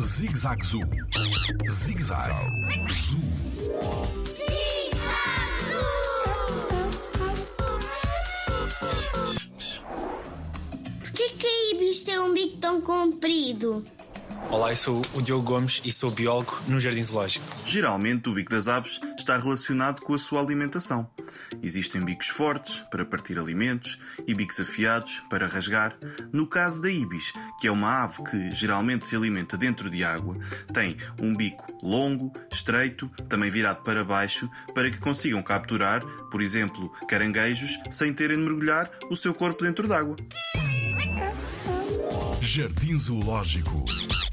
Zig Zag Zoo. Zig Zag Zoo. Porquê que a ibis tem um bico tão comprido? Olá, eu sou o Diogo Gomes e sou biólogo no Jardim Zoológico. Geralmente, o bico das aves está relacionado com a sua alimentação. Existem bicos fortes para partir alimentos e bicos afiados para rasgar. No caso da ibis, que é uma ave que geralmente se alimenta dentro de água, tem um bico longo, estreito, também virado para baixo, para que consigam capturar, por exemplo, caranguejos, sem terem de mergulhar o seu corpo dentro d'água. Jardim Zoológico.